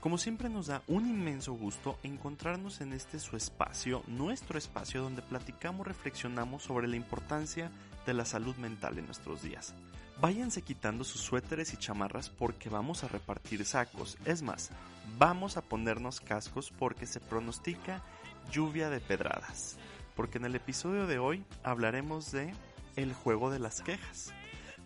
Como siempre nos da un inmenso gusto encontrarnos en este su espacio, nuestro espacio donde platicamos, reflexionamos sobre la importancia de la salud mental en nuestros días. Váyanse quitando sus suéteres y chamarras porque vamos a repartir sacos. Es más, vamos a ponernos cascos porque se pronostica lluvia de pedradas. Porque en el episodio de hoy hablaremos de el juego de las quejas.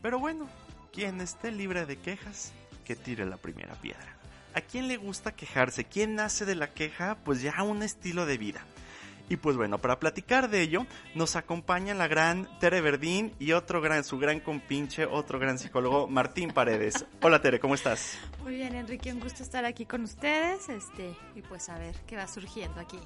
Pero bueno, quien esté libre de quejas, que tire la primera piedra. ¿A quién le gusta quejarse? ¿Quién nace de la queja? Pues ya un estilo de vida. Y pues bueno, para platicar de ello, nos acompaña la gran Tere Verdín y otro gran, su gran compinche, otro gran psicólogo, Martín Paredes. Hola Tere, ¿cómo estás? Muy bien, Enrique, un gusto estar aquí con ustedes, este, y pues a ver qué va surgiendo aquí.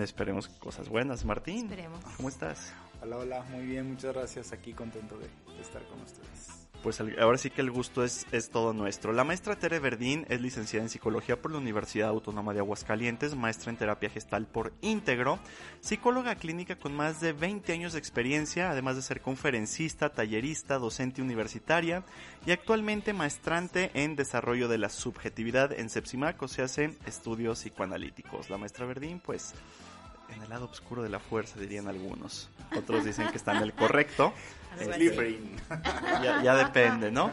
Esperemos cosas buenas, Martín. Esperemos. ¿Cómo estás? Hola, hola, muy bien, muchas gracias, aquí contento de estar con ustedes pues ahora sí que el gusto es, es todo nuestro. La maestra Tere Verdín es licenciada en psicología por la Universidad Autónoma de Aguascalientes, maestra en terapia gestal por íntegro, psicóloga clínica con más de 20 años de experiencia, además de ser conferencista, tallerista, docente universitaria y actualmente maestrante en desarrollo de la subjetividad en Sepsimac, se hacen estudios psicoanalíticos. La maestra Verdín, pues en el lado oscuro de la fuerza, dirían algunos. Otros dicen que está en el correcto. ya, ya, depende, ¿no?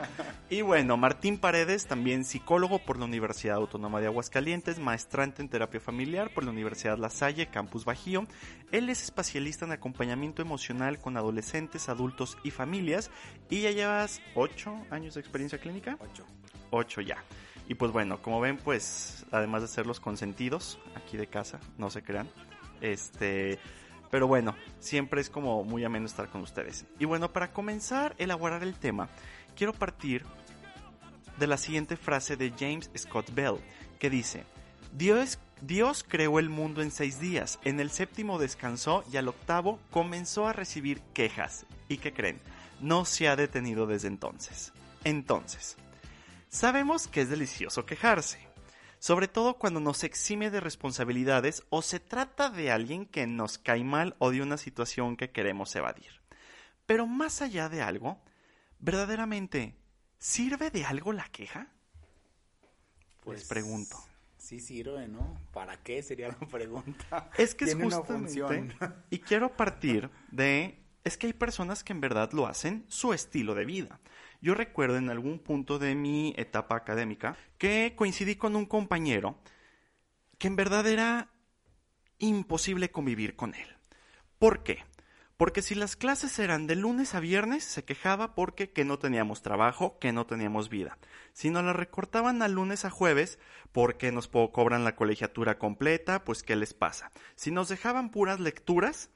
Y bueno, Martín Paredes, también psicólogo por la Universidad Autónoma de Aguascalientes, maestrante en terapia familiar por la Universidad La Salle, Campus Bajío. Él es especialista en acompañamiento emocional con adolescentes, adultos y familias. Y ya llevas ocho años de experiencia clínica. Ocho. Ocho ya. Y pues bueno, como ven, pues además de ser los consentidos aquí de casa, no se crean, este, pero bueno, siempre es como muy ameno estar con ustedes. Y bueno, para comenzar a elaborar el tema, quiero partir de la siguiente frase de James Scott Bell, que dice, Dios, Dios creó el mundo en seis días, en el séptimo descansó y al octavo comenzó a recibir quejas. ¿Y qué creen? No se ha detenido desde entonces. Entonces, sabemos que es delicioso quejarse sobre todo cuando nos exime de responsabilidades o se trata de alguien que nos cae mal o de una situación que queremos evadir. Pero más allá de algo, verdaderamente, ¿sirve de algo la queja? Pues Les pregunto. Sí sirve, ¿no? ¿Para qué sería la pregunta? Es que es justamente y quiero partir de es que hay personas que en verdad lo hacen su estilo de vida. Yo recuerdo en algún punto de mi etapa académica que coincidí con un compañero que en verdad era imposible convivir con él. ¿Por qué? Porque si las clases eran de lunes a viernes, se quejaba porque que no teníamos trabajo, que no teníamos vida. Si nos las recortaban a lunes a jueves, porque nos cobran la colegiatura completa, pues ¿qué les pasa? Si nos dejaban puras lecturas,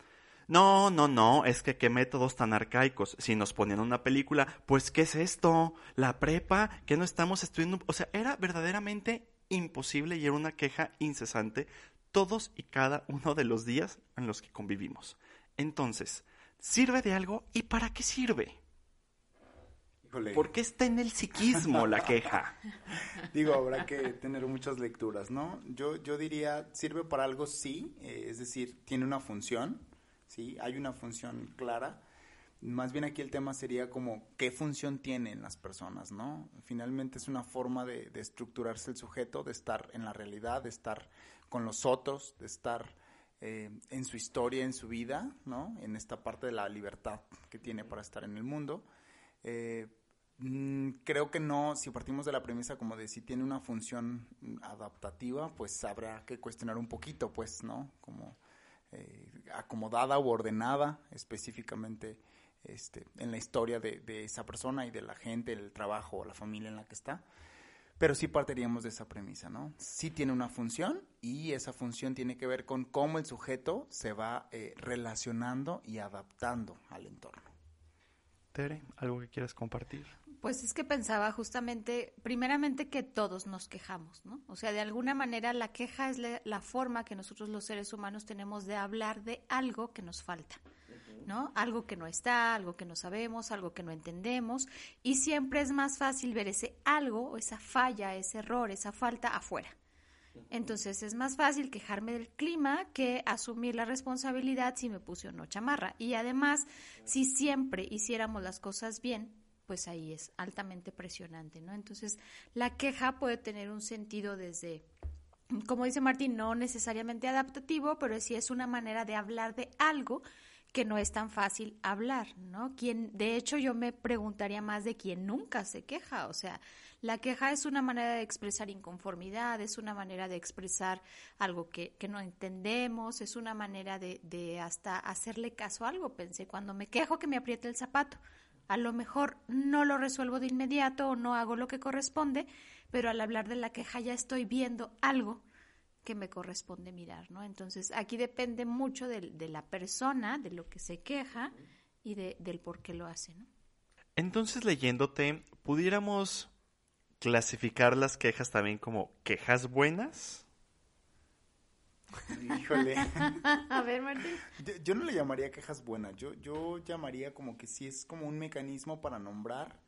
no, no, no, es que qué métodos tan arcaicos. Si nos ponían una película, pues ¿qué es esto? La prepa, que no estamos estudiando. O sea, era verdaderamente imposible y era una queja incesante todos y cada uno de los días en los que convivimos. Entonces, ¿sirve de algo y para qué sirve? ¿Por qué está en el psiquismo la queja? Digo, habrá que tener muchas lecturas, ¿no? Yo, yo diría, sirve para algo sí, eh, es decir, tiene una función ¿sí? Hay una función clara. Más bien aquí el tema sería como qué función tienen las personas, ¿no? Finalmente es una forma de, estructurarse el sujeto, de estar en la realidad, de estar con los otros, de estar eh, en su historia, en su vida, ¿no? En esta parte de la libertad que tiene para estar en el mundo. Eh, mm, creo que no, si partimos de la premisa como de si tiene una función adaptativa, pues habrá que cuestionar un poquito, pues, ¿no? Como eh, acomodada o ordenada específicamente este, en la historia de, esa persona y de la gente, el trabajo o la familia en la que está. Pero sí partiríamos de esa premisa, ¿no? Sí tiene una función y esa función tiene que ver con cómo el sujeto se va eh, relacionando y adaptando al entorno. Tere, ¿algo que quieras compartir? Pues es que pensaba justamente, primeramente que todos nos quejamos, ¿no? O sea, de alguna manera la queja es la, forma que nosotros los seres humanos tenemos de hablar de algo que nos falta, ¿no? Algo que no está, algo que no sabemos, algo que no entendemos, y siempre es más fácil ver ese algo, esa falla, ese error, esa falta afuera. Entonces es más fácil quejarme del clima que asumir la responsabilidad si me puse o no chamarra. Y además, si siempre hiciéramos las cosas bien, pues ahí es altamente presionante, ¿no? Entonces, la queja puede tener un sentido desde, como dice Martín, no necesariamente adaptativo, pero sí es una manera de hablar de algo que no es tan fácil hablar, ¿no? Quien, de hecho, yo me preguntaría más de quien nunca se queja, o sea, la queja es una manera de expresar inconformidad, es una manera de expresar algo que, que no entendemos, es una manera de, de hasta hacerle caso a algo. Pensé, cuando me quejo que me apriete el zapato, a lo mejor no lo resuelvo de inmediato o no hago lo que corresponde, pero al hablar de la queja ya estoy viendo algo que me corresponde mirar, ¿no? Entonces, aquí depende mucho de, la persona, de lo que se queja y de, del por qué lo hace, ¿no? Entonces, leyéndote, ¿pudiéramos clasificar las quejas también como quejas buenas? Híjole. A ver, Martín. Yo, no le llamaría quejas buenas, yo, yo llamaría como que sí es como un mecanismo para nombrar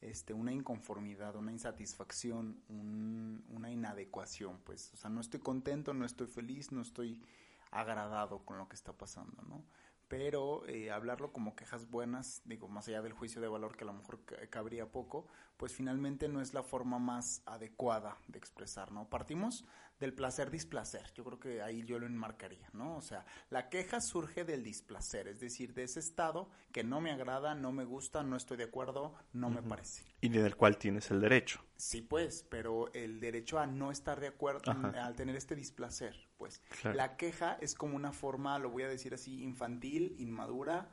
este, una inconformidad, una insatisfacción, una inadecuación, pues, o sea, no estoy contento, no estoy feliz, no estoy agradado con lo que está pasando, ¿no? Pero eh, hablarlo como quejas buenas, digo, más allá del juicio de valor que a lo mejor cabría poco, pues finalmente no es la forma más adecuada de expresar, ¿no? Partimos del placer displacer. Yo creo que ahí yo lo enmarcaría, ¿no? O sea, la queja surge del displacer, es decir, de ese estado que no me agrada, no me gusta, no estoy de acuerdo, no me parece. Y del cual tienes el derecho. Sí, pues, pero el derecho a no estar de acuerdo, al tener este displacer, pues. La queja es como una forma, lo voy a decir así, infantil, inmadura,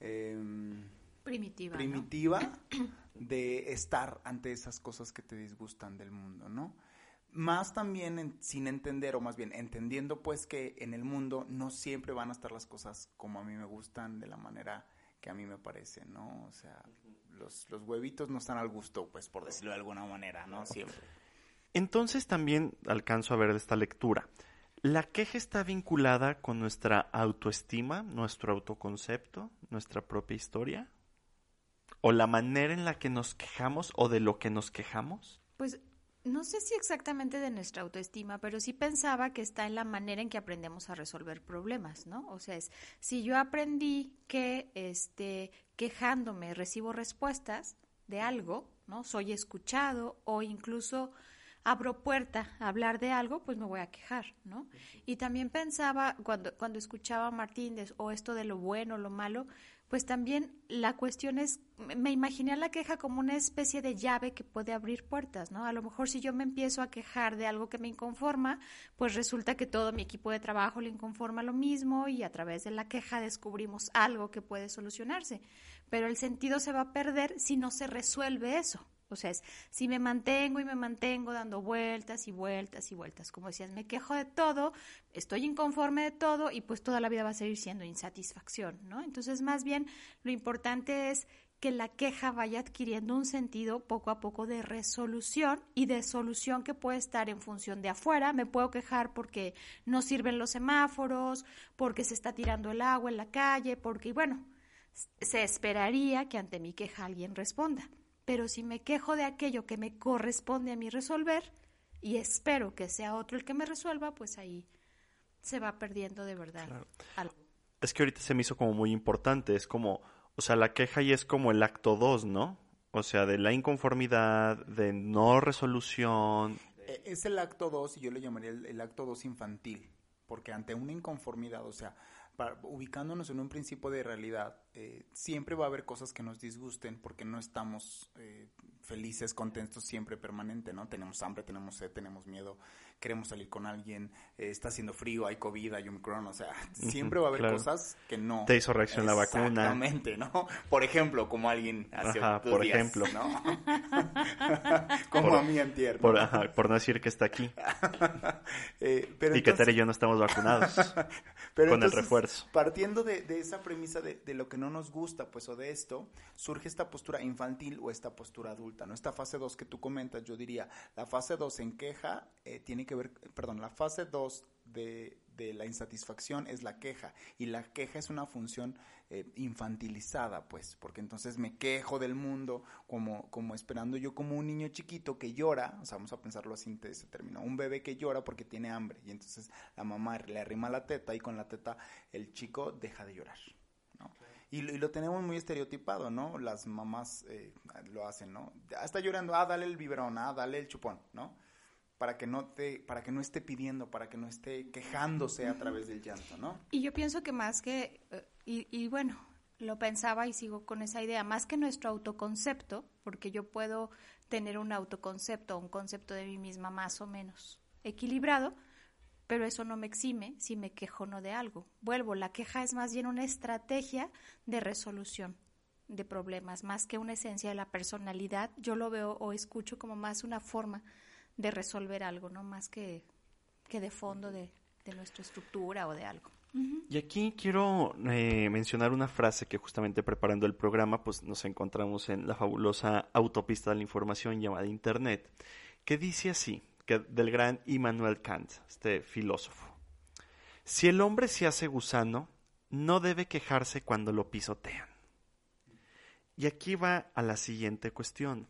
em, primitiva. Primitiva de estar ante esas cosas que te disgustan del mundo, ¿no? Más también sin entender, o más bien entendiendo pues que en el mundo no siempre van a estar las cosas como a mí me gustan, de la manera que a mí me parece, ¿no? O sea, los, los huevitos no están al gusto, pues por decirlo de alguna manera, ¿no? Siempre. Entonces también alcanzo a ver de esta lectura. ¿La queja está vinculada con nuestra autoestima, nuestro autoconcepto, nuestra propia historia? ¿O la manera en la que nos quejamos o de lo que nos quejamos? Pues no sé si exactamente de nuestra autoestima, pero sí pensaba que está en la manera en que aprendemos a resolver problemas, ¿no? O sea, es, si yo aprendí que este, quejándome recibo respuestas de algo, ¿no? Soy escuchado o incluso abro puerta a hablar de algo, pues me voy a quejar, ¿no? Y también pensaba, cuando, cuando escuchaba a Martín o esto de lo bueno, lo malo, pues también la cuestión es, me imaginé la queja como una especie de llave que puede abrir puertas, ¿no? A lo mejor si yo me empiezo a quejar de algo que me inconforma, pues resulta que todo mi equipo de trabajo le inconforma lo mismo y a través de la queja descubrimos algo que puede solucionarse. Pero el sentido se va a perder si no se resuelve eso. O sea, es, si me mantengo y me mantengo dando vueltas y vueltas y vueltas, como decías, me quejo de todo, estoy inconforme de todo y pues toda la vida va a seguir siendo insatisfacción, ¿no? Entonces, más bien, lo importante es que la queja vaya adquiriendo un sentido poco a poco de resolución y de solución que puede estar en función de afuera. Me puedo quejar porque no sirven los semáforos, porque se está tirando el agua en la calle, porque, bueno, se esperaría que ante mi queja alguien responda pero si me quejo de aquello que me corresponde a mí resolver y espero que sea otro el que me resuelva, pues ahí se va perdiendo de verdad algo. Es que ahorita se me hizo como muy importante, es como, o sea, la queja y es como el acto 2, ¿no? O sea, de la inconformidad, de no resolución. E, es el acto 2 y yo le llamaría el, el acto 2 infantil, porque ante una inconformidad, o sea, ubicándonos en un principio de realidad, eh, siempre va a haber cosas que nos disgusten porque no estamos eh, felices, contentos siempre permanente, ¿no? Tenemos hambre, tenemos sed, tenemos miedo, queremos salir con alguien, eh, está haciendo frío, hay COVID, hay Omicron, o sea, siempre va a haber cosas que no. Te hizo reacción la vacuna. Exactamente, ¿no? Por ejemplo, como alguien hace ajá, por ejemplo. ¿no? como a mí en por, ajá, por no decir que está aquí. pero y que Tere y yo no estamos vacunados. con el refuerzo. Partiendo de, esa premisa de, de, lo que no nos gusta, pues, o de esto, surge esta postura infantil o esta postura adulta, ¿no? Esta fase 2 que tú comentas, yo diría, la fase 2 en queja eh, tiene que ver, perdón, la fase 2 de, de la insatisfacción es la queja y la queja es una función eh, infantilizada, pues, porque entonces me quejo del mundo como, como esperando yo como un niño chiquito que llora, o sea, vamos a pensarlo así de ese término, un bebé que llora porque tiene hambre y entonces la mamá le arrima la teta y con la teta el chico deja de llorar. ¿no? Y, lo tenemos muy estereotipado, ¿no? Las mamás eh, lo hacen, ¿no? Ah, está llorando, ah, dale el biberón, ah, dale el chupón, ¿no? Para que no te, para que no esté pidiendo, para que no esté quejándose a través del llanto, ¿no? Y yo pienso que más que, eh, y, y bueno, lo pensaba y sigo con esa idea, más que nuestro autoconcepto, porque yo puedo tener un autoconcepto, un concepto de mí misma más o menos equilibrado, pero eso no me exime si me quejo no de algo. Vuelvo, la queja es más bien una estrategia de resolución de problemas, más que una esencia de la personalidad. Yo lo veo o escucho como más una forma de resolver algo, no más que, que de fondo de, nuestra estructura o de algo. Y aquí quiero eh, mencionar una frase que justamente preparando el programa, pues nos encontramos en la fabulosa autopista de la información llamada Internet, que dice así, que del gran Immanuel Kant, este filósofo. Si el hombre se hace gusano, no debe quejarse cuando lo pisotean. Y aquí va a la siguiente cuestión.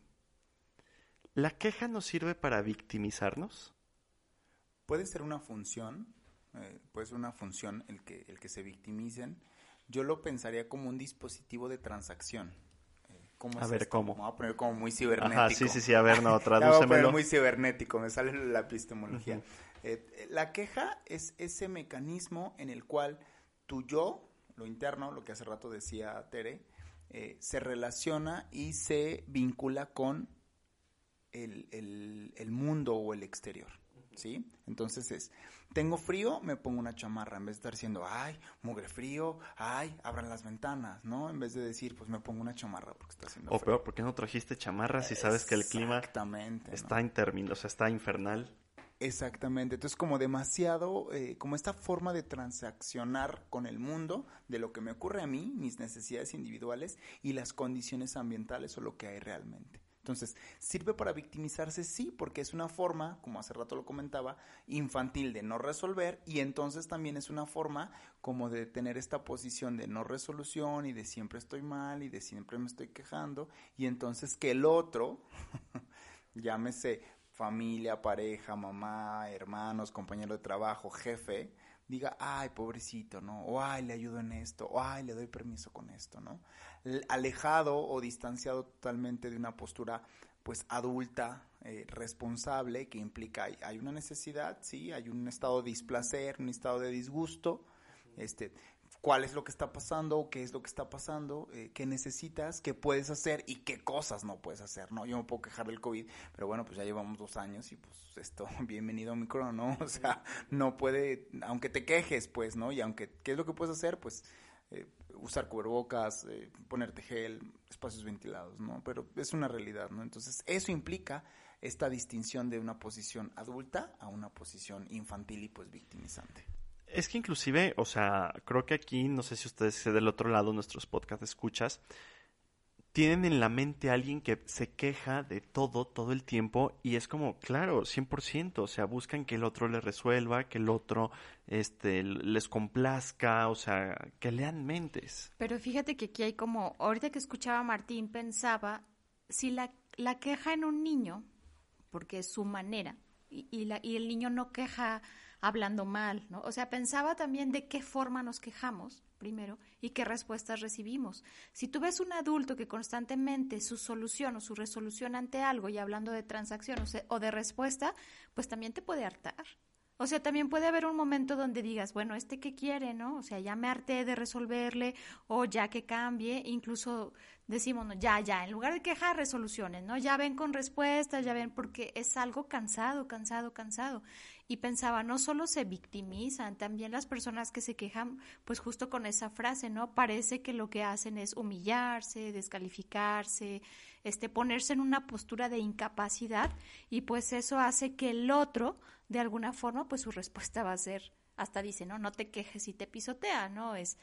¿La queja nos sirve para victimizarnos? Puede ser una función, eh, puede ser una función el que, el que se victimicen. Yo lo pensaría como un dispositivo de transacción. Eh, a ver, ¿cómo? Me voy a poner como muy cibernético. sí, sí, sí, a ver, no, tradúcemelo. muy cibernético, me sale la epistemología. Eh, la queja es ese mecanismo en el cual tu yo, lo interno, lo que hace rato decía Tere, se relaciona y se vincula con el, el, mundo o el exterior. ¿Sí? Entonces es, tengo frío, me pongo una chamarra, en vez de estar diciendo, ay, mugre frío, ay, abran las ventanas, ¿no? En vez de decir, pues me pongo una chamarra porque está haciendo o frío. O peor, ¿por qué no trajiste chamarra si sabes que el clima está interminable, o sea, está infernal? Exactamente, entonces como demasiado, eh, como esta forma de transaccionar con el mundo, de lo que me ocurre a mí, mis necesidades individuales y las condiciones ambientales o lo que hay realmente. Entonces, ¿sirve para victimizarse? Sí, porque es una forma, como hace rato lo comentaba, infantil de no resolver y entonces también es una forma como de tener esta posición de no resolución y de siempre estoy mal y de siempre me estoy quejando y entonces que el otro, llámese familia, pareja, mamá, hermanos, compañero de trabajo, jefe, diga, ay, pobrecito, ¿no? O ay, le ayudo en esto, o ay, le doy permiso con esto, ¿no? Alejado o distanciado totalmente de una postura, pues, adulta, eh, responsable, que implica, hay, hay, una necesidad, sí, hay un estado de displacer, un estado de disgusto, este, cuál es lo que está pasando, qué es lo que está pasando, eh, qué necesitas, qué puedes hacer y qué cosas no puedes hacer, ¿no? Yo me puedo quejar del COVID, pero bueno, pues ya llevamos dos años y pues esto, bienvenido a micro, ¿no? O sea, no puede, aunque te quejes, pues, ¿no? Y aunque, ¿qué es lo que puedes hacer? Pues eh, usar cubrebocas, eh, ponerte gel, espacios ventilados, ¿no? Pero es una realidad, ¿no? Entonces, eso implica esta distinción de una posición adulta a una posición infantil y pues victimizante. Es que inclusive, o sea, creo que aquí, no sé si ustedes del otro lado, nuestros podcast escuchas, tienen en la mente a alguien que se queja de todo, todo el tiempo, y es como, claro, 100%, o sea, buscan que el otro les resuelva, que el otro este, les complazca, o sea, que lean mentes. Pero fíjate que aquí hay como, ahorita que escuchaba a Martín, pensaba, si la, la queja en un niño, porque es su manera, y, y, la, y el niño no queja hablando mal, ¿no? O sea, pensaba también de qué forma nos quejamos, primero, y qué respuestas recibimos. Si tú ves un adulto que constantemente su solución o su resolución ante algo, y hablando de transacción o, de respuesta, pues también te puede hartar. O sea, también puede haber un momento donde digas, bueno, este que quiere, ¿no? O sea, ya me harté de resolverle o ya que cambie, incluso decimos, no, ya, ya, en lugar de quejar, resoluciones, ¿no? Ya ven con respuestas, ya ven, porque es algo cansado, cansado, cansado y pensaba, no solo se victimizan, también las personas que se quejan, pues justo con esa frase, ¿no? Parece que lo que hacen es humillarse, descalificarse, este, ponerse en una postura de incapacidad y pues eso hace que el otro, de alguna forma, pues su respuesta va a ser hasta dice, ¿no? No te quejes si te pisotea, ¿no? Es,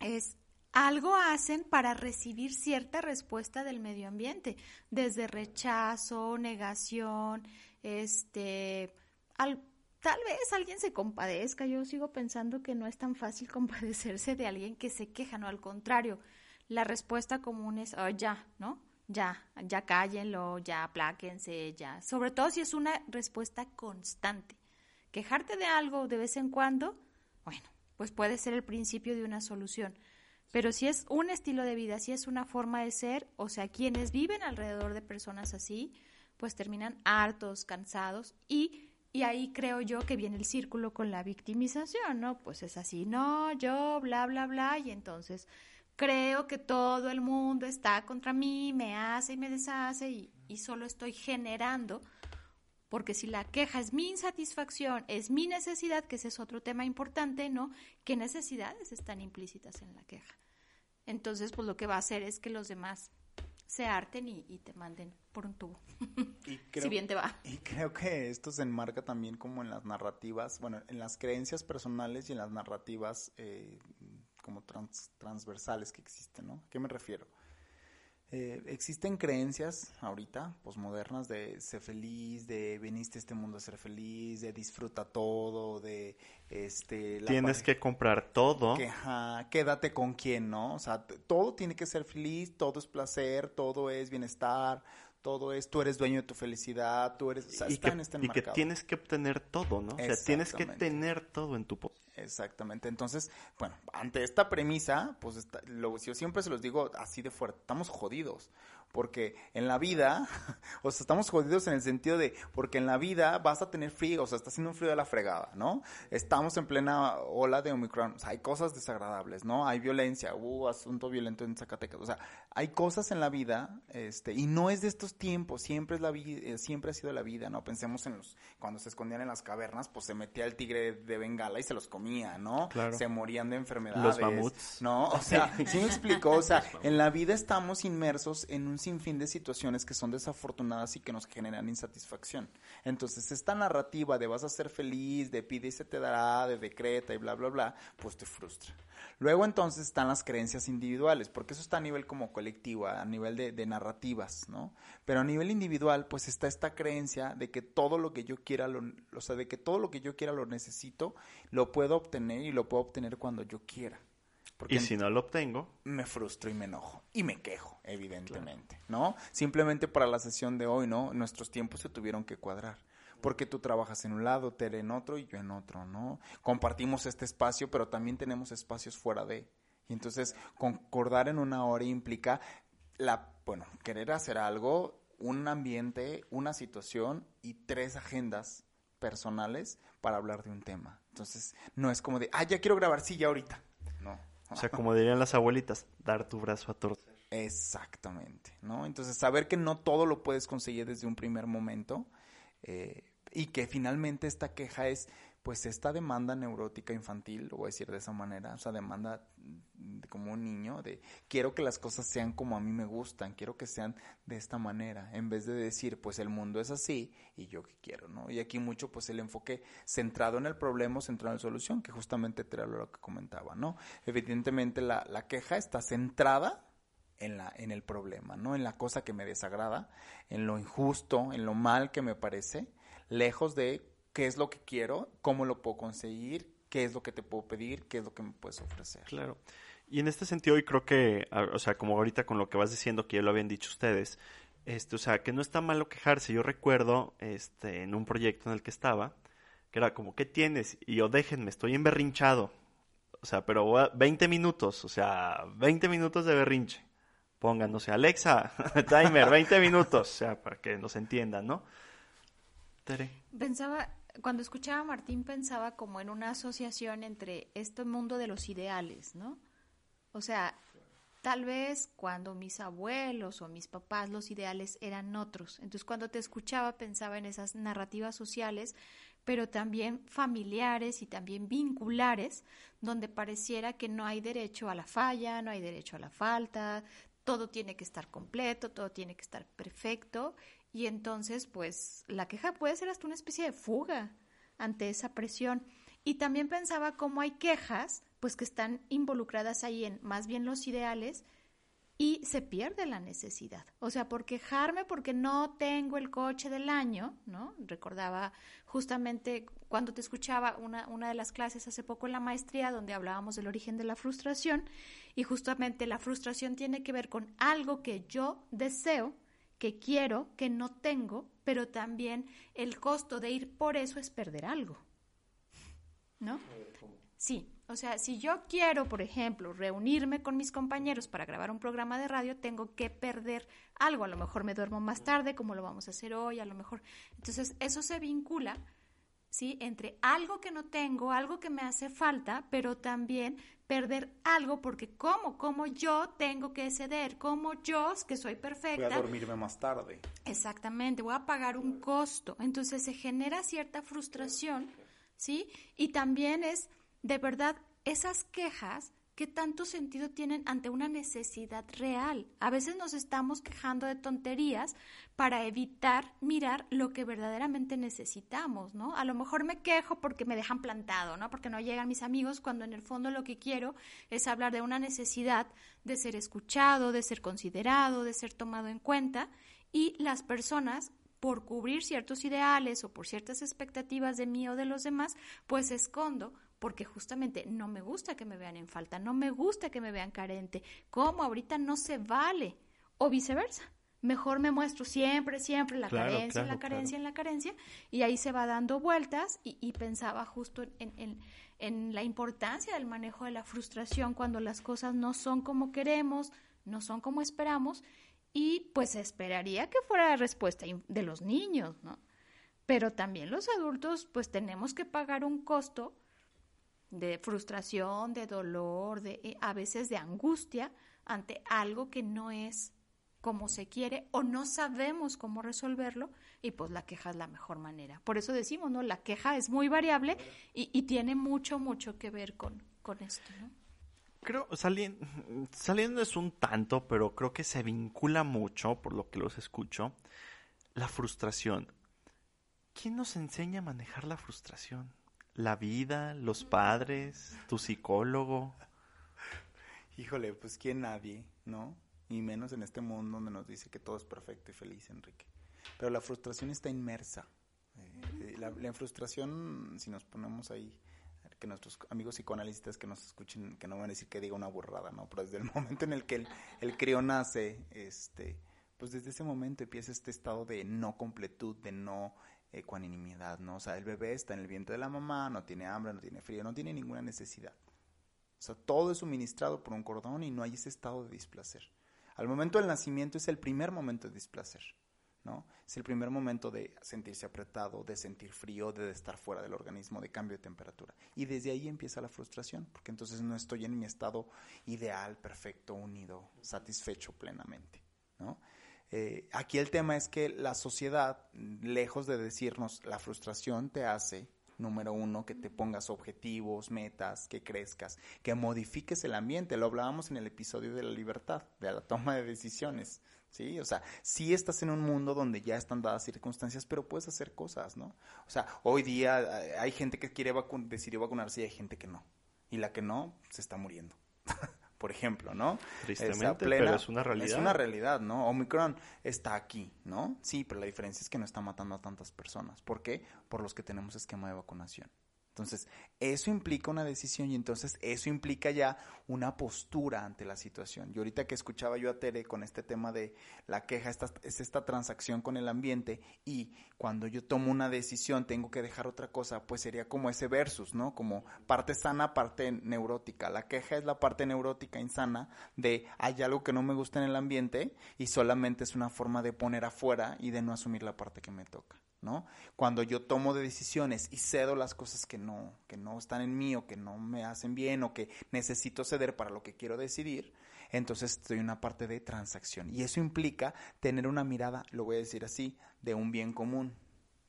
es algo hacen para recibir cierta respuesta del medio ambiente, desde rechazo, negación, este, al, tal vez alguien se compadezca. Yo sigo pensando que no es tan fácil compadecerse de alguien que se queja, no, al contrario, la respuesta común es, oh, ya, ¿no? Ya, ya cállenlo, ya apláquense, ya. Sobre todo si es una respuesta constante. Quejarte de algo de vez en cuando, bueno, pues puede ser el principio de una solución. Pero si es un estilo de vida, si es una forma de ser, o sea, quienes viven alrededor de personas así, pues terminan hartos, cansados y, y ahí creo yo que viene el círculo con la victimización, ¿no? Pues es así, no, yo, bla, bla, bla, y entonces creo que todo el mundo está contra mí, me hace y me deshace y, y solo estoy generando porque si la queja es mi insatisfacción, es mi necesidad, que ese es otro tema importante, ¿no? ¿Qué necesidades están implícitas en la queja? Entonces, pues lo que va a hacer es que los demás se harten y, te manden por un tubo. si bien te va. Y creo que esto se enmarca también como en las narrativas, bueno, en las creencias personales y en las narrativas eh, como transversales que existen, ¿no? ¿A qué me refiero? Eh, existen creencias ahorita, posmodernas, de ser feliz, de viniste a este mundo a ser feliz, de disfruta todo, de este... Tienes que comprar todo. Que, quédate con quién, ¿no? O sea, todo tiene que ser feliz, todo es placer, todo es bienestar, todo es, tú eres dueño de tu felicidad, tú eres, y que, este Y que tienes que obtener todo, ¿no? O sea, tienes que tener todo en tu Exactamente. Entonces, bueno, ante esta premisa, pues lo, yo siempre se los digo así de fuerte, estamos jodidos. Porque en la vida, o sea, estamos jodidos en el sentido de, porque en la vida vas a tener frío, o sea, está haciendo un frío de la fregada, ¿no? Estamos en plena ola de Omicron, o sea, hay cosas desagradables, ¿no? Hay violencia, hubo asunto violento en Zacatecas, o sea, hay cosas en la vida, este, y no es de estos tiempos, siempre es la vida, eh, siempre ha sido la vida, ¿no? Pensemos en los, cuando se escondían en las cavernas, pues se metía el tigre de Bengala y se los comía, ¿no? Claro. Se morían de enfermedades. Los mamuts. ¿No? O sea, sí me explicó, o sea, en la vida estamos inmersos en un sinfín de situaciones que son desafortunadas y que nos generan insatisfacción. Entonces, esta narrativa de vas a ser feliz, de pide y se te dará, de decreta y bla, bla, bla, pues te frustra. Luego entonces están las creencias individuales, porque eso está a nivel como colectivo, a nivel de, de narrativas, ¿no? Pero a nivel individual, pues está esta creencia de que todo lo que yo quiera, lo, o sea, de que todo lo que yo quiera lo necesito, lo puedo obtener y lo puedo obtener cuando yo quiera y si no lo obtengo, me frustro y me enojo y me quejo, evidentemente, ¿no? Simplemente para la sesión de hoy, ¿no? Nuestros tiempos se tuvieron que cuadrar. Porque tú trabajas en un lado, Tere en otro y yo en otro, ¿no? Compartimos este espacio, pero también tenemos espacios fuera de. Y entonces, concordar en una hora implica la, bueno, querer hacer algo, un ambiente, una situación y tres agendas personales para hablar de un tema. Entonces, no es como de, ah, ya quiero grabar, sí, ya ahorita. No. O sea, como dirían las abuelitas, dar tu brazo a torcer. Exactamente, ¿no? Entonces, saber que no todo lo puedes conseguir desde un primer momento eh, y que finalmente esta queja es pues esta demanda neurótica infantil, lo voy a decir de esa manera, esa demanda como un niño de quiero que las cosas sean como a mí me gustan, quiero que sean de esta manera, en vez de decir pues el mundo es así y yo qué quiero, ¿no? Y aquí mucho pues el enfoque centrado en el problema, centrado en la solución, que justamente era lo que comentaba, ¿no? Evidentemente la, la queja está centrada en, la, en el problema, ¿no? En la cosa que me desagrada, en lo injusto, en lo mal que me parece, lejos de qué es lo que quiero, cómo lo puedo conseguir, qué es lo que te puedo pedir, qué es lo que me puedes ofrecer. Claro. Y en este sentido, y creo que, o sea, como ahorita con lo que vas diciendo, que ya lo habían dicho ustedes, este, o sea, que no está malo quejarse. Yo recuerdo, este, en un proyecto en el que estaba, que era como, ¿qué tienes? Y yo, déjenme, estoy emberrinchado. O sea, pero 20 minutos, o sea, 20 minutos de berrinche. Pongan, sea, Alexa, timer, 20 minutos, o sea, para que nos entiendan, ¿no? Tere. Pensaba, cuando escuchaba a Martín pensaba como en una asociación entre este mundo de los ideales, ¿no? O sea, tal vez cuando mis abuelos o mis papás los ideales eran otros. Entonces cuando te escuchaba pensaba en esas narrativas sociales, pero también familiares y también vinculares, donde pareciera que no hay derecho a la falla, no hay derecho a la falta, todo tiene que estar completo, todo tiene que estar perfecto y entonces, pues, la queja puede ser hasta una especie de fuga ante esa presión. Y también pensaba cómo hay quejas, pues que están involucradas ahí en más bien los ideales y se pierde la necesidad. O sea, por quejarme porque no tengo el coche del año, ¿no? Recordaba justamente cuando te escuchaba una, una de las clases hace poco en la maestría donde hablábamos del origen de la frustración y justamente la frustración tiene que ver con algo que yo deseo, que quiero, que no tengo, pero también el costo de ir por eso es perder algo. ¿No? Sí, o sea, si yo quiero, por ejemplo, reunirme con mis compañeros para grabar un programa de radio, tengo que perder algo. A lo mejor me duermo más tarde, como lo vamos a hacer hoy, a lo mejor. Entonces, eso se vincula, ¿sí? Entre algo que no tengo, algo que me hace falta, pero también perder algo, porque como, como yo tengo que ceder, como yo, que soy perfecta. Voy a dormirme más tarde. Exactamente, voy a pagar un costo. Entonces, se genera cierta frustración, ¿sí? Y también es de verdad esas quejas ¿qué tanto sentido tienen ante una necesidad real? A veces nos estamos quejando de tonterías para evitar mirar lo que verdaderamente necesitamos, ¿no? A lo mejor me quejo porque me dejan plantado, ¿no? Porque no llegan mis amigos cuando en el fondo lo que quiero es hablar de una necesidad de ser escuchado, de ser considerado, de ser tomado en cuenta y las personas por cubrir ciertos ideales o por ciertas expectativas de mí o de los demás, pues escondo porque justamente no me gusta que me vean en falta, no me gusta que me vean carente, como ahorita no se vale, o viceversa. Mejor me muestro siempre, siempre la carencia, la carencia, en la carencia, y ahí se va dando vueltas y, pensaba justo en, en la importancia del manejo de la frustración cuando las cosas no son como queremos, no son como esperamos, y pues esperaría que fuera la respuesta de los niños, ¿no? Pero también los adultos pues tenemos que pagar un costo de frustración, de dolor, de eh, a veces de angustia ante algo que no es como se quiere o no sabemos cómo resolverlo y pues la queja es la mejor manera. Por eso decimos, ¿no? La queja es muy variable y, tiene mucho, mucho que ver con, con esto, ¿no? Creo, saliendo, saliendo es un tanto, pero creo que se vincula mucho, por lo que los escucho, la frustración. ¿Quién nos enseña a manejar la frustración? La vida, los padres, tu psicólogo. Híjole, pues quién nadie, ¿no? Y menos en este mundo donde nos dice que todo es perfecto y feliz, Enrique. Pero la frustración está inmersa. Eh, la, frustración, si nos ponemos ahí, que nuestros amigos psicoanalistas que nos escuchen, que no van a decir que diga una burrada, ¿no? Pero desde el momento en el que el, el crío nace, este, pues desde ese momento empieza este estado de no completud, de no ecuanimidad, ¿no? O sea, el bebé está en el vientre de la mamá, no tiene hambre, no tiene frío, no tiene ninguna necesidad. O sea, todo es suministrado por un cordón y no hay ese estado de displacer. Al momento del nacimiento es el primer momento de displacer, ¿no? Es el primer momento de sentirse apretado, de sentir frío, de estar fuera del organismo, de cambio de temperatura. Y desde ahí empieza la frustración, porque entonces no estoy en mi estado ideal, perfecto, unido, satisfecho plenamente, ¿no? Eh, aquí el tema es que la sociedad, lejos de decirnos la frustración te hace, número uno, que te pongas objetivos, metas, que crezcas, que modifiques el ambiente. Lo hablábamos en el episodio de la libertad, de la toma de decisiones. ¿sí? O sea, sí estás en un mundo donde ya están dadas circunstancias, pero puedes hacer cosas, ¿no? O sea, hoy día eh, hay gente que quiere decidir vacunarse y hay gente que no. Y la que no, se está muriendo. por ejemplo, ¿no? Tristemente, pero es una realidad. Es una realidad, ¿no? Omicron está aquí, ¿no? Sí, pero la diferencia es que no está matando a tantas personas. ¿Por qué? Por los que tenemos esquema de vacunación. Entonces, eso implica una decisión y entonces eso implica ya una postura ante la situación. Y ahorita que escuchaba yo a Tere con este tema de la queja, esta, es esta transacción con el ambiente y cuando yo tomo una decisión tengo que dejar otra cosa, pues sería como ese versus, ¿no? Como parte sana, parte neurótica. La queja es la parte neurótica insana de hay algo que no me gusta en el ambiente y solamente es una forma de poner afuera y de no asumir la parte que me toca. ¿No? Cuando yo tomo decisiones y cedo las cosas que no, que no están en mí o que no me hacen bien o que necesito ceder para lo que quiero decidir, entonces estoy en una parte de transacción. Y eso implica tener una mirada, lo voy a decir así, de un bien común.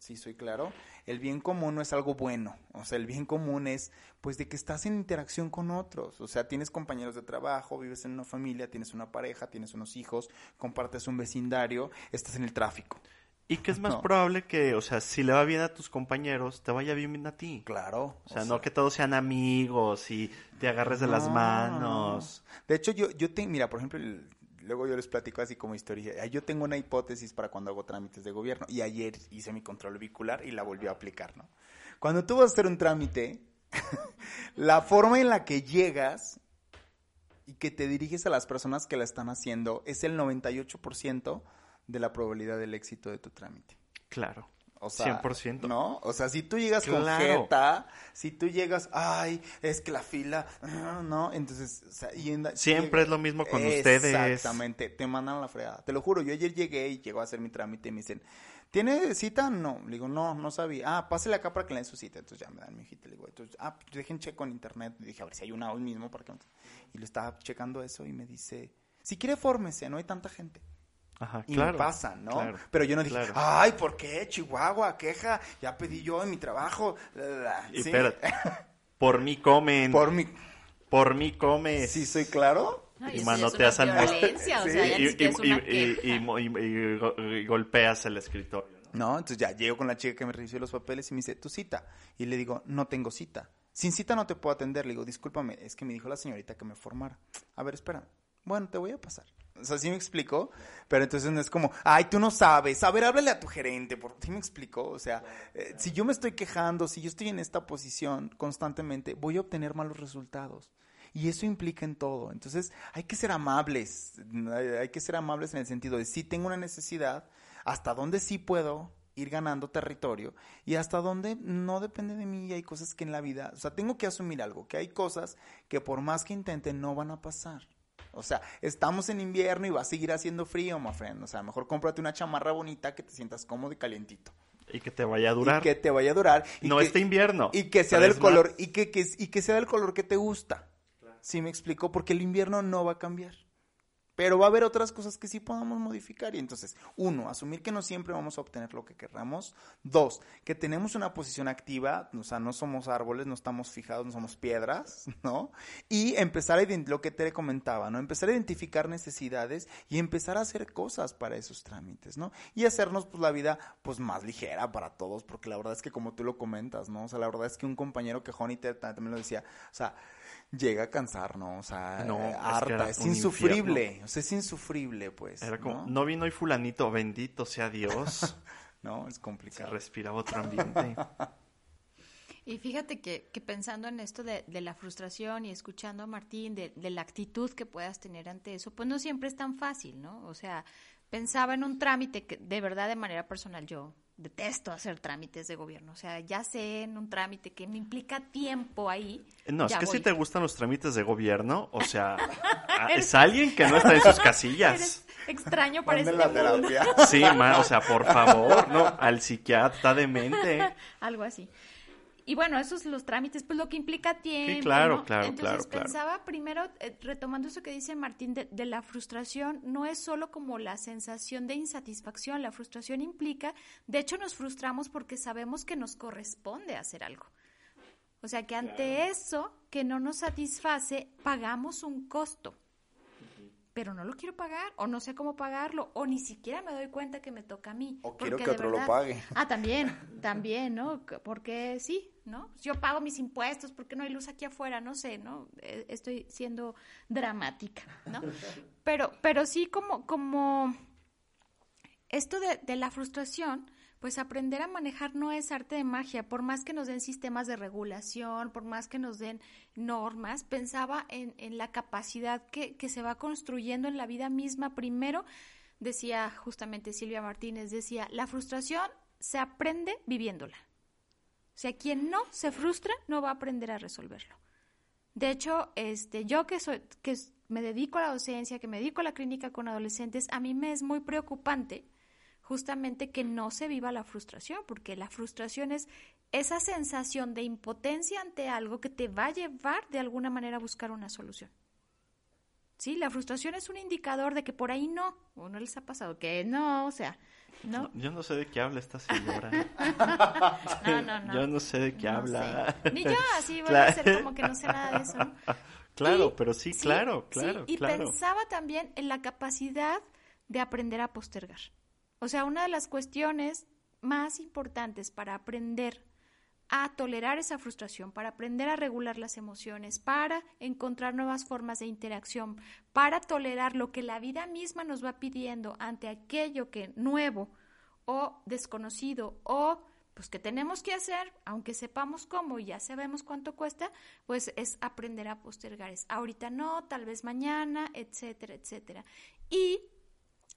¿Sí soy claro? El bien común no es algo bueno. O sea, el bien común es, pues, de que estás en interacción con otros. O sea, tienes compañeros de trabajo, vives en una familia, tienes una pareja, tienes unos hijos, compartes un vecindario, estás en el tráfico. Y que es más probable que, o sea, si le va bien a tus compañeros, te vaya bien a ti. Claro. O sea, no que todos sean amigos y te agarres de las manos. De hecho, yo, yo te, mira, por ejemplo, luego yo les platico así como historia. Yo tengo una hipótesis para cuando hago trámites de gobierno. Y ayer hice mi control vehicular y la volví a aplicar, ¿no? Cuando tú vas a hacer un trámite, la forma en la que llegas y que te diriges a las personas que la están haciendo es el 98% de la probabilidad del éxito de tu trámite. Claro. O sea, 100%. ¿No? O sea, si tú llegas con jeta, si tú llegas, ay, es que la fila, ah, ¿no? Entonces, o sea, Siempre es lo mismo con ustedes. Exactamente, te mandan la fregada. Te lo juro, yo ayer llegué y llegó a hacer mi trámite y me dicen, ¿tiene cita? No. Le digo, no, no sabía. Ah, pásale acá para que le den su cita. Entonces ya me dan mi hijita. Le digo, entonces, ah, pues dejen checo en internet. Le dije, a ver si hay una hoy mismo para que... Y le estaba checando eso y me dice, si quiere, fórmese, no hay tanta gente. Ajá, y claro, me pasa, ¿no? Pero yo no dije, ay, ¿por qué? Chihuahua, queja, ya pedí yo en mi trabajo. Y espérate, por mí comen. Por mí. Por mí comes. Sí, soy claro. y manoteas al y, golpeas el escritorio. ¿no? entonces ya llego con la chica que me recibió los papeles y me dice, ¿tu cita? Y le digo, no tengo cita. Sin cita no te puedo atender. Le digo, discúlpame, es que me dijo la señorita que me formara. A ver, espera. Bueno, te voy a pasar. O sea, sí me explico, pero entonces no es como, ay, tú no sabes, a ver, háblale a tu gerente, por ¿sí me explico? O sea, eh, si yo me estoy quejando, si yo estoy en esta posición constantemente, voy a obtener malos resultados. Y eso implica en todo. Entonces, hay que ser amables, hay que ser amables en el sentido de si tengo una necesidad, hasta dónde sí puedo ir ganando territorio y hasta dónde no depende de mí y hay cosas que en la vida, o sea, tengo que asumir algo, que hay cosas que por más que intente no van a pasar. O sea, estamos en invierno y va a seguir haciendo frío, my friend. O sea, mejor cómprate una chamarra bonita que te sientas cómodo y calientito. Y que te vaya a durar. Y que te vaya a durar. no este invierno. Y que sea del color, y que, y que sea del color que te gusta. ¿Sí me explico? Porque el invierno no va a cambiar. Pero va a haber otras cosas que sí podamos modificar. Y entonces, uno, asumir que no siempre vamos a obtener lo que querramos. Dos, que tenemos una posición activa, o sea, no somos árboles, no estamos fijados, no somos piedras, ¿no? Y empezar a lo que te comentaba, ¿no? Empezar a identificar necesidades y empezar a hacer cosas para esos trámites, ¿no? Y hacernos pues la vida pues más ligera para todos, porque la verdad es que como tú lo comentas, ¿no? O sea, la verdad es que un compañero que Honey también lo decía, o sea, llega a cansar, ¿no? O sea, no, harta, es, insufrible, o sea, es insufrible, pues. Era como, no, vino hoy fulanito, bendito sea Dios. no, es complicado. Se respiraba otro ambiente. Y fíjate que, que pensando en esto de, de, la frustración y escuchando a Martín, de, de, la actitud que puedas tener ante eso, pues no siempre es tan fácil, ¿no? O sea, pensaba en un trámite que de verdad de manera personal yo detesto hacer trámites de gobierno. O sea, ya sé en un trámite que me implica tiempo ahí. No, es que si te gustan los trámites de gobierno, o sea, es alguien que no está en sus casillas. extraño para este terapia. Sí, o sea, por favor, no, al psiquiatra de mente. Algo así. Y bueno, esos los trámites, pues lo que implica tiempo. Sí, claro, claro, Entonces, claro, pensaba primero, eh, retomando eso que dice Martín, de, de, la frustración, no es solo como la sensación de insatisfacción, la frustración implica, de hecho nos frustramos porque sabemos que nos corresponde hacer algo. O sea que ante eso que no nos satisface, pagamos un costo pero no lo quiero pagar o no sé cómo pagarlo o ni siquiera me doy cuenta que me toca a mí. O quiero que otro lo pague. Ah, también, también, ¿no? Porque sí, ¿no? Yo pago mis impuestos porque no hay luz aquí afuera, no sé, ¿no? E, estoy siendo dramática, ¿no? Pero, pero sí como, como esto de, de la frustración pues aprender a manejar no es arte de magia, por más que nos den sistemas de regulación, por más que nos den normas, pensaba en, la capacidad que, que se va construyendo en la vida misma. Primero, decía justamente Silvia Martínez, decía, la frustración se aprende viviéndola. O sea, quien no se frustra no va a aprender a resolverlo. De hecho, este, yo que soy, que me dedico a la docencia, que me dedico a la clínica con adolescentes, a mí me es muy preocupante justamente que no se viva la frustración, porque la frustración es esa sensación de impotencia ante algo que te va a llevar de alguna manera a buscar una solución. Sí, la frustración es un indicador de que por ahí no, o no les ha pasado, que no, o sea, no. Yo no sé de qué habla esta señora. no, no, no. Yo no sé de qué habla. Ni yo, así voy a hacer como que no sé nada de eso. Claro, pero sí, claro, claro. y pensaba también en la capacidad de aprender a postergar. O sea, una de las cuestiones más importantes para aprender a tolerar esa frustración, para aprender a regular las emociones, para encontrar nuevas formas de interacción, para tolerar lo que la vida misma nos va pidiendo ante aquello que nuevo o desconocido o pues que tenemos que hacer, aunque sepamos cómo y ya sabemos cuánto cuesta, pues es aprender a postergar. Es ahorita no, tal vez mañana, etcétera, etcétera. Y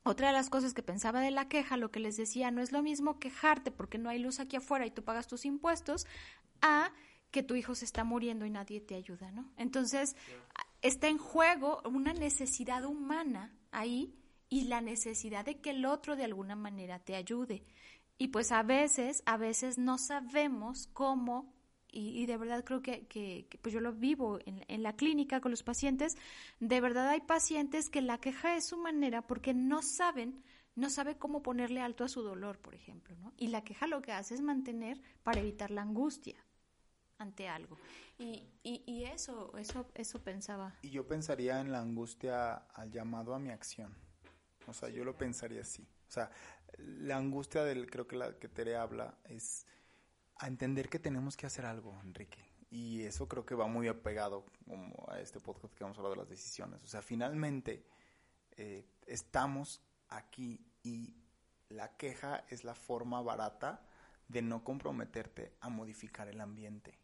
otra de las cosas que pensaba de la queja, lo que les decía, no es lo mismo quejarte porque no hay luz aquí afuera y tú pagas tus impuestos, a que tu hijo se está muriendo y nadie te ayuda, ¿no? Entonces, está en juego una necesidad humana ahí y la necesidad de que el otro de alguna manera te ayude. Y pues a veces, a veces no sabemos cómo y, de verdad creo que, pues yo lo vivo en, en, la clínica con los pacientes, de verdad hay pacientes que la queja es su manera porque no saben, no sabe cómo ponerle alto a su dolor, por ejemplo, ¿no? Y la queja lo que hace es mantener para evitar la angustia ante algo. Y, y, y eso, eso, eso pensaba. Y yo pensaría en la angustia al llamado a mi acción. O sea, yo lo pensaría así. O sea, la angustia del, creo que la que Tere habla es a entender que tenemos que hacer algo, Enrique. Y eso creo que va muy apegado como a este podcast que vamos a hablar de las decisiones. O sea, finalmente eh, estamos aquí y la queja es la forma barata de no comprometerte a modificar el ambiente,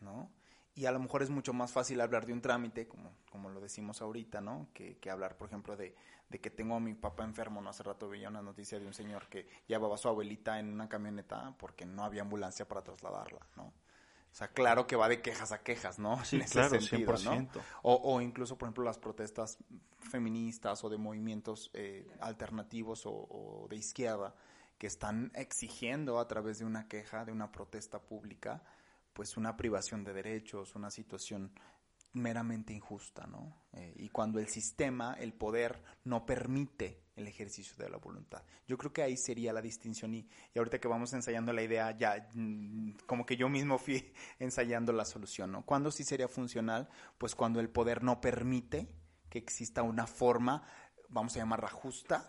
¿no? Y a lo mejor es mucho más fácil hablar de un trámite, como, como lo decimos ahorita, ¿no? Que, que hablar, por ejemplo, de, de que tengo a mi papá enfermo, ¿no? Hace rato veía una noticia de un señor que llevaba a su abuelita en una camioneta porque no había ambulancia para trasladarla, ¿no? O sea, claro que va de quejas a quejas, ¿no? Sí, claro, 100%. O, o, incluso, por ejemplo, las protestas feministas o de movimientos eh, alternativos o, o, de izquierda que están exigiendo a través de una queja, de una protesta pública, pues una privación de derechos, una situación meramente injusta, ¿no? Eh, y cuando el sistema, el poder, no permite el ejercicio de la voluntad. Yo creo que ahí sería la distinción y, y ahorita que vamos ensayando la idea, ya mm, como que yo mismo fui ensayando la solución, ¿no? ¿Cuándo sí sería funcional? Pues cuando el poder no permite que exista una forma, vamos a llamarla justa,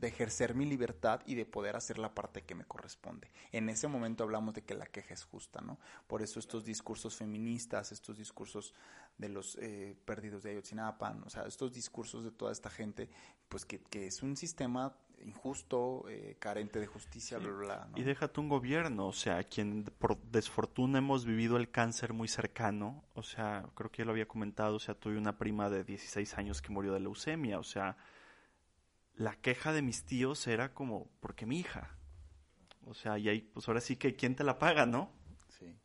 de ejercer mi libertad y de poder hacer la parte que me corresponde. En ese momento hablamos de que la queja es justa, ¿no? Por eso estos discursos feministas, estos discursos de los eh, perdidos de Ayotzinapa, o sea, estos discursos de toda esta gente, pues que, que es un sistema injusto, eh, carente de justicia, bla, bla, bla. ¿no? Y déjate un gobierno, o sea, quien por desfortuna hemos vivido el cáncer muy cercano, o sea, creo que ya lo había comentado, o sea, tuve una prima de 16 años que murió de leucemia, o sea, la queja de mis tíos era como, porque mi hija. O sea, y ahí, pues ahora sí que, ¿quién te la paga, no? Sí.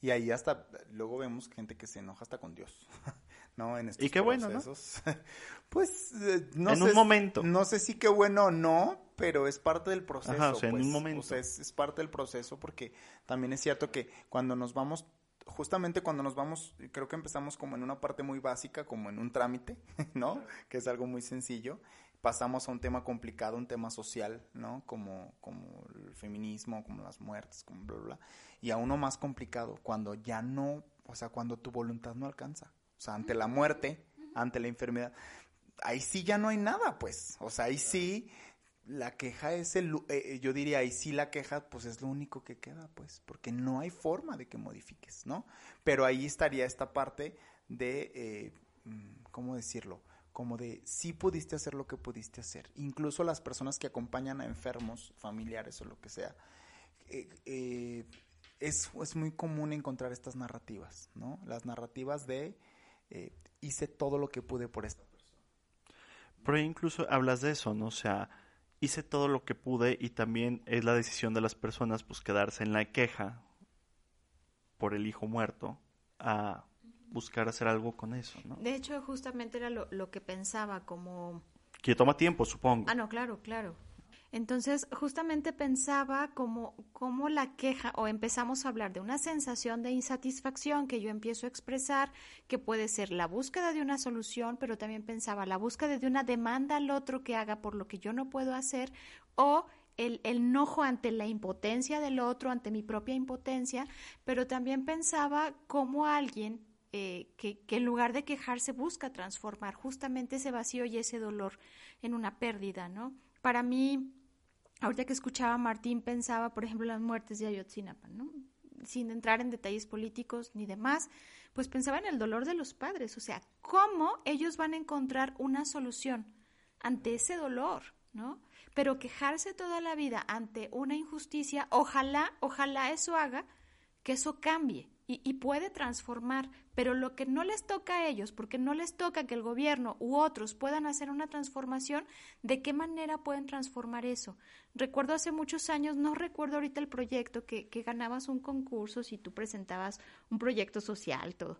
Y ahí hasta, luego vemos gente que se enoja hasta con Dios, ¿no? En estos y qué bueno, ¿no? pues, eh, no en sé. un momento. No sé si qué bueno o no, pero es parte del proceso. Ajá, o sea, pues. en un momento. O sea, es, es parte del proceso porque también es cierto que cuando nos vamos justamente cuando nos vamos, creo que empezamos como en una parte muy básica, como en un trámite, ¿no? Que es algo muy sencillo pasamos a un tema complicado, un tema social, ¿no? Como, como el feminismo, como las muertes, como bla, bla, bla. Y a uno más complicado, cuando ya no, o sea, cuando tu voluntad no alcanza. O sea, ante la muerte, ante la enfermedad, ahí sí ya no hay nada, pues. O sea, ahí sí la queja es el, eh, yo diría, ahí sí la queja, pues es lo único que queda, pues, porque no hay forma de que modifiques, ¿no? Pero ahí estaría esta parte de, eh, ¿cómo decirlo? Como de sí pudiste hacer lo que pudiste hacer. Incluso las personas que acompañan a enfermos, familiares o lo que sea, eh, eh, es, es, muy común encontrar estas narrativas, ¿no? Las narrativas de eh, hice todo lo que pude por esta persona. Pero incluso hablas de eso, ¿no? O sea, hice todo lo que pude y también es la decisión de las personas pues quedarse en la queja por el hijo muerto a buscar hacer algo con eso, ¿no? De hecho, justamente era lo, lo que pensaba como... Que toma tiempo, supongo. Ah, no, claro, claro. Entonces, justamente pensaba como, como la queja, o empezamos a hablar de una sensación de insatisfacción que yo empiezo a expresar, que puede ser la búsqueda de una solución, pero también pensaba la búsqueda de una demanda al otro que haga por lo que yo no puedo hacer, o el, el, enojo ante la impotencia del otro, ante mi propia impotencia, pero también pensaba cómo alguien eh, que, en lugar de quejarse busca transformar justamente ese vacío y ese dolor en una pérdida, ¿no? Para mí, ahorita que escuchaba a Martín pensaba, por ejemplo, las muertes de Ayotzinapa, ¿no? Sin entrar en detalles políticos ni demás, pues pensaba en el dolor de los padres, o sea, cómo ellos van a encontrar una solución ante ese dolor, ¿no? Pero quejarse toda la vida ante una injusticia, ojalá, ojalá eso haga que eso cambie y, y, puede transformar, pero lo que no les toca a ellos, porque no les toca que el gobierno u otros puedan hacer una transformación, ¿de qué manera pueden transformar eso? Recuerdo hace muchos años, no recuerdo ahorita el proyecto, que, que ganabas un concurso si tú presentabas un proyecto social, todo.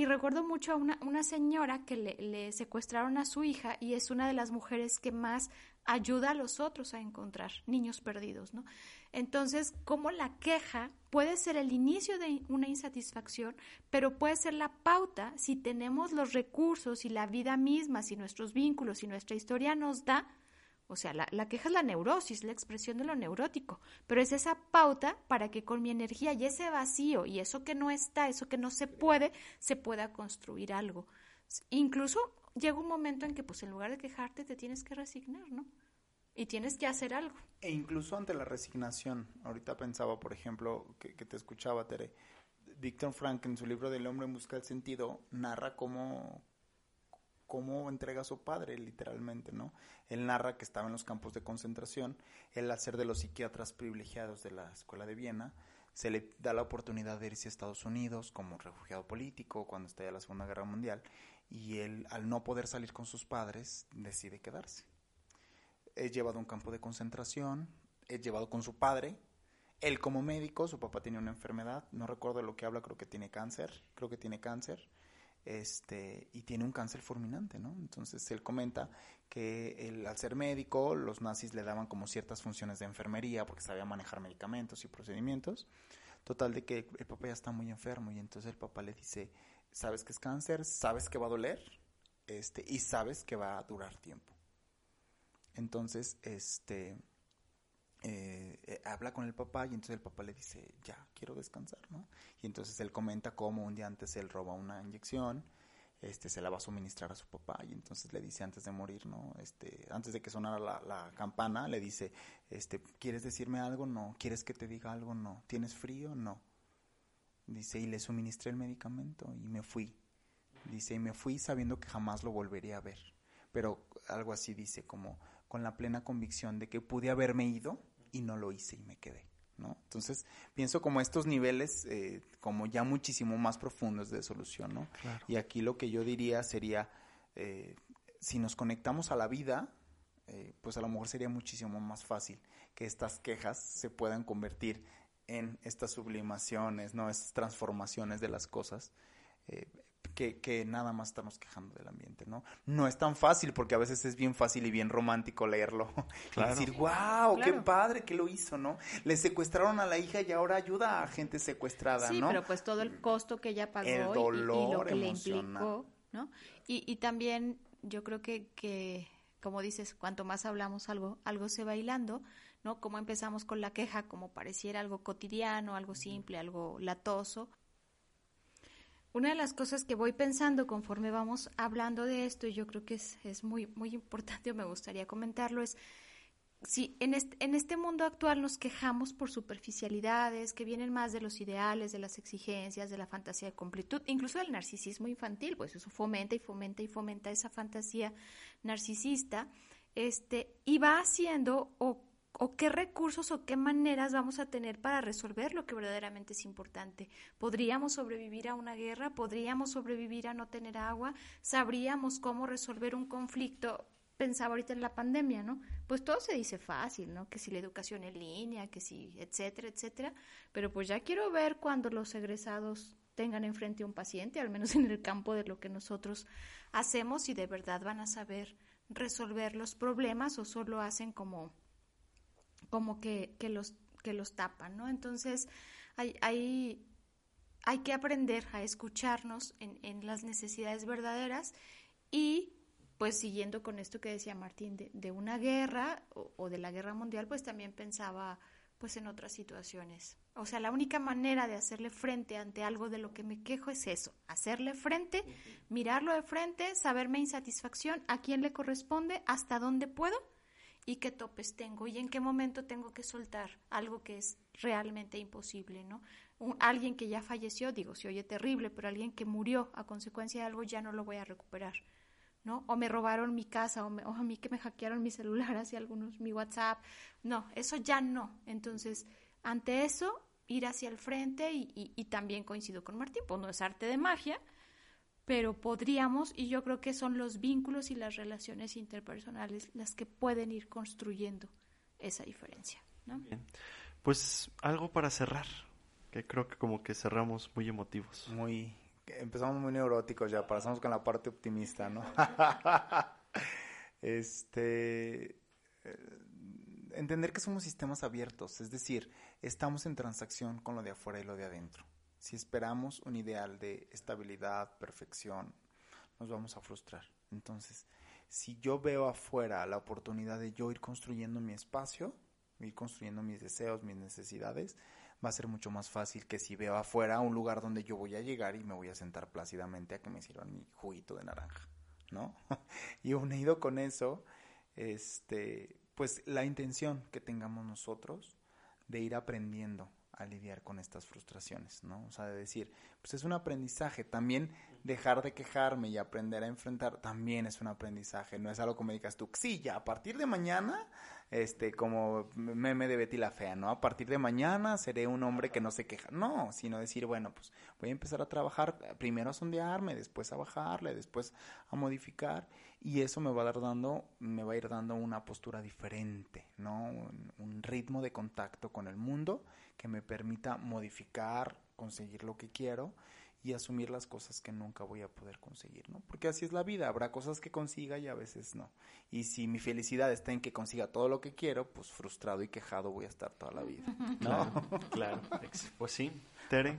Y recuerdo mucho a una, señora que le, le, secuestraron a su hija y es una de las mujeres que más ayuda a los otros a encontrar niños perdidos, ¿no? Entonces, como la queja puede ser el inicio de una insatisfacción, pero puede ser la pauta si tenemos los recursos y la vida misma, si nuestros vínculos y nuestra historia nos da, o sea, la, la, queja es la neurosis, la expresión de lo neurótico, pero es esa pauta para que con mi energía y ese vacío y eso que no está, eso que no se puede, se pueda construir algo. Incluso llega un momento en que, pues, en lugar de quejarte, te tienes que resignar, ¿no? Y tienes que hacer algo. E incluso ante la resignación, ahorita pensaba, por ejemplo, que, te escuchaba, Tere, Víctor Frank en su libro del hombre busca del sentido narra cómo, cómo entrega a su padre, literalmente, ¿no? Él narra que estaba en los campos de concentración, él al ser de los psiquiatras privilegiados de la escuela de Viena, se le da la oportunidad de irse a Estados Unidos como refugiado político cuando estalla la Segunda Guerra Mundial, y él, al no poder salir con sus padres, decide quedarse es llevado a un campo de concentración, es llevado con su padre. Él como médico, su papá tiene una enfermedad, no recuerdo lo que habla, creo que tiene cáncer, creo que tiene cáncer, este, y tiene un cáncer fulminante, ¿no? Entonces él comenta que al ser médico, los nazis le daban como ciertas funciones de enfermería porque sabía manejar medicamentos y procedimientos. Total de que el papá ya está muy enfermo y entonces el papá le dice, sabes que es cáncer, sabes que va a doler, este, y sabes que va a durar tiempo. Entonces, este, eh, eh, habla con el papá y entonces el papá le dice, ya, quiero descansar, ¿no? Y entonces él comenta cómo un día antes él roba una inyección, este, se la va a suministrar a su papá y entonces le dice antes de morir, ¿no? Este, antes de que sonara la, la campana, le dice, este, ¿quieres decirme algo? No. ¿Quieres que te diga algo? No. ¿Tienes frío? No. Dice, y le suministré el medicamento y me fui. Dice, y me fui sabiendo que jamás lo volvería a ver. Pero algo así dice, como con la plena convicción de que pude haberme ido y no lo hice y me quedé. ¿no? Entonces, pienso como estos niveles eh, como ya muchísimo más profundos de solución, ¿no? Claro. Y aquí lo que yo diría sería, eh, si nos conectamos a la vida, eh, pues a lo mejor sería muchísimo más fácil que estas quejas se puedan convertir en estas sublimaciones, ¿no? Estas transformaciones de las cosas. Que, que, nada más estamos quejando del ambiente, ¿no? No es tan fácil porque a veces es bien fácil y bien romántico leerlo Claro. y decir, wow, qué Claro. padre que lo hizo, ¿no? Le secuestraron a la hija y ahora ayuda a gente secuestrada, Sí, ¿no? pero pues todo el costo que ella pagó El y- y, lo dolor que le implicó, ¿no? Y, y también yo creo que, que, como dices, cuanto más hablamos algo, algo se va hilando, ¿no? Como empezamos con la queja, como pareciera algo cotidiano, algo simple, algo latoso. Una de las cosas que voy pensando conforme vamos hablando de esto, y yo creo que es, es muy, muy importante, o me gustaría comentarlo, es si en este, en este mundo actual nos quejamos por superficialidades que vienen más de los ideales, de las exigencias, de la fantasía de completud, incluso del narcisismo infantil, pues eso fomenta y fomenta y fomenta esa fantasía narcisista, este, y va haciendo o, o qué recursos o qué maneras vamos a tener para resolver lo que verdaderamente es importante. ¿Podríamos sobrevivir a una guerra? ¿Podríamos sobrevivir a no tener agua? ¿Sabríamos cómo resolver un conflicto? pensaba ahorita en la pandemia, ¿no? Pues todo se dice fácil, ¿no? Que si la educación en línea, que si, etcétera, etcétera. Pero pues ya quiero ver cuando los egresados tengan enfrente a un paciente, al menos en el campo de lo que nosotros hacemos, y de verdad van a saber resolver los problemas o solo hacen como, como que, que los, que los tapan, ¿no? Entonces, hay, hay, hay que aprender a escucharnos en, en las necesidades verdaderas y pues siguiendo con esto que decía Martín de, de una guerra o, o, de la guerra mundial, pues también pensaba pues en otras situaciones. O sea, la única manera de hacerle frente ante algo de lo que me quejo es eso, hacerle frente, mirarlo de frente, saberme insatisfacción, a quién le corresponde, hasta dónde puedo y qué topes tengo y en qué momento tengo que soltar algo que es realmente imposible, ¿no? alguien que ya falleció, digo, se oye terrible, pero alguien que murió a consecuencia de algo ya no lo voy a recuperar, ¿no? O me robaron mi casa, o, a mí que me hackearon mi celular, así algunos, mi WhatsApp, no, eso ya no. Entonces, ante eso, ir hacia el frente y también coincido con Martín, pues no es arte de magia, pero podríamos, y yo creo que son los vínculos y las relaciones interpersonales las que pueden ir construyendo esa diferencia. ¿no? Bien. Pues algo para cerrar, que creo que como que cerramos muy emotivos. Muy, empezamos muy neuróticos ya, pasamos con la parte optimista, ¿no? este, eh, entender que somos sistemas abiertos, es decir, estamos en transacción con lo de afuera y lo de adentro. Si esperamos un ideal de estabilidad, perfección, nos vamos a frustrar. Entonces, si yo veo afuera la oportunidad de yo ir construyendo mi espacio, ir construyendo mis deseos, mis necesidades, va a ser mucho más fácil que si veo afuera un lugar donde yo voy a llegar y me voy a sentar plácidamente a que me sirvan mi juguito de naranja, ¿no? y unido con eso, este, pues la intención que tengamos nosotros de ir aprendiendo a lidiar con estas frustraciones, ¿no? O sea, de decir, pues es un aprendizaje. También dejar de quejarme y aprender a enfrentar también es un aprendizaje. No es algo como me digas tú, sí, ya a partir de mañana, este, como meme de Betty la Fea, ¿no? A partir de mañana seré un hombre que no se queja. No, sino decir, bueno, pues voy a empezar a trabajar, primero a sondearme, después a bajarle, después a modificar y eso me va a dar dando, me va a ir dando una postura diferente, ¿no? un ritmo de contacto con el mundo que me permita modificar, conseguir lo que quiero y asumir las cosas que nunca voy a poder conseguir, ¿no? Porque así es la vida, habrá cosas que consiga y a veces no. Y si mi felicidad está en que consiga todo lo que quiero, pues frustrado y quejado voy a estar toda la vida. ¿no? Claro, Pues sí, Tere.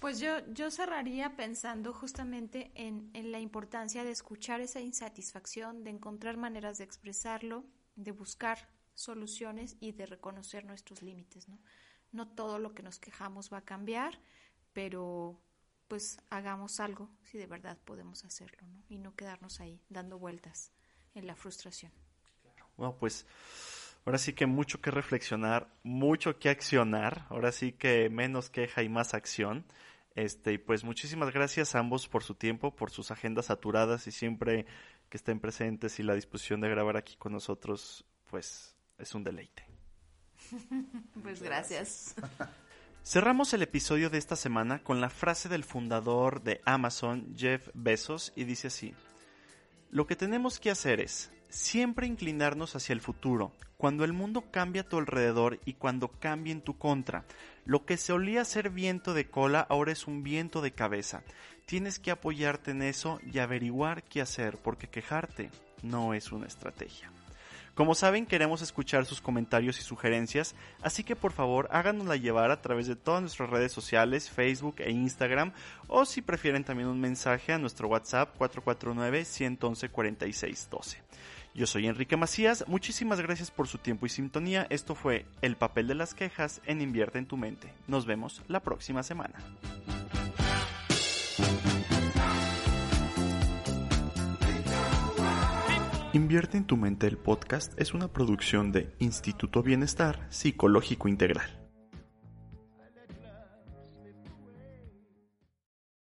Pues yo, yo cerraría pensando justamente en, en la importancia de escuchar esa insatisfacción, de encontrar maneras de expresarlo, de buscar soluciones y de reconocer nuestros límites, ¿no? no todo lo que nos quejamos va a cambiar, pero pues hagamos algo si de verdad podemos hacerlo, ¿no? Y no quedarnos ahí dando vueltas en la frustración. Bueno, pues ahora sí que mucho que reflexionar, mucho que accionar, ahora sí que menos queja y más acción. Este, y pues muchísimas gracias a ambos por su tiempo, por sus agendas saturadas y siempre que estén presentes y la disposición de grabar aquí con nosotros, pues es un deleite. pues gracias. Cerramos el episodio de esta semana con la frase del fundador de Amazon, Jeff Bezos, y dice así, Lo que tenemos que hacer es siempre inclinarnos hacia el futuro, cuando el mundo cambia a tu alrededor y cuando cambie en tu contra. Lo que se olía ser viento de cola ahora es un viento de cabeza. Tienes que apoyarte en eso y averiguar qué hacer, porque quejarte no es una estrategia. Como saben, queremos escuchar sus comentarios y sugerencias, así que por favor háganosla llevar a través de todas nuestras redes sociales, Facebook e Instagram, o si prefieren también un mensaje a nuestro WhatsApp 449-111-4612. Yo soy Enrique Macías, muchísimas gracias por su tiempo y sintonía. Esto fue El papel de las quejas en Invierte en tu mente. Nos vemos la próxima semana. Invierte en tu mente el podcast es una producción de Instituto Bienestar Psicológico Integral.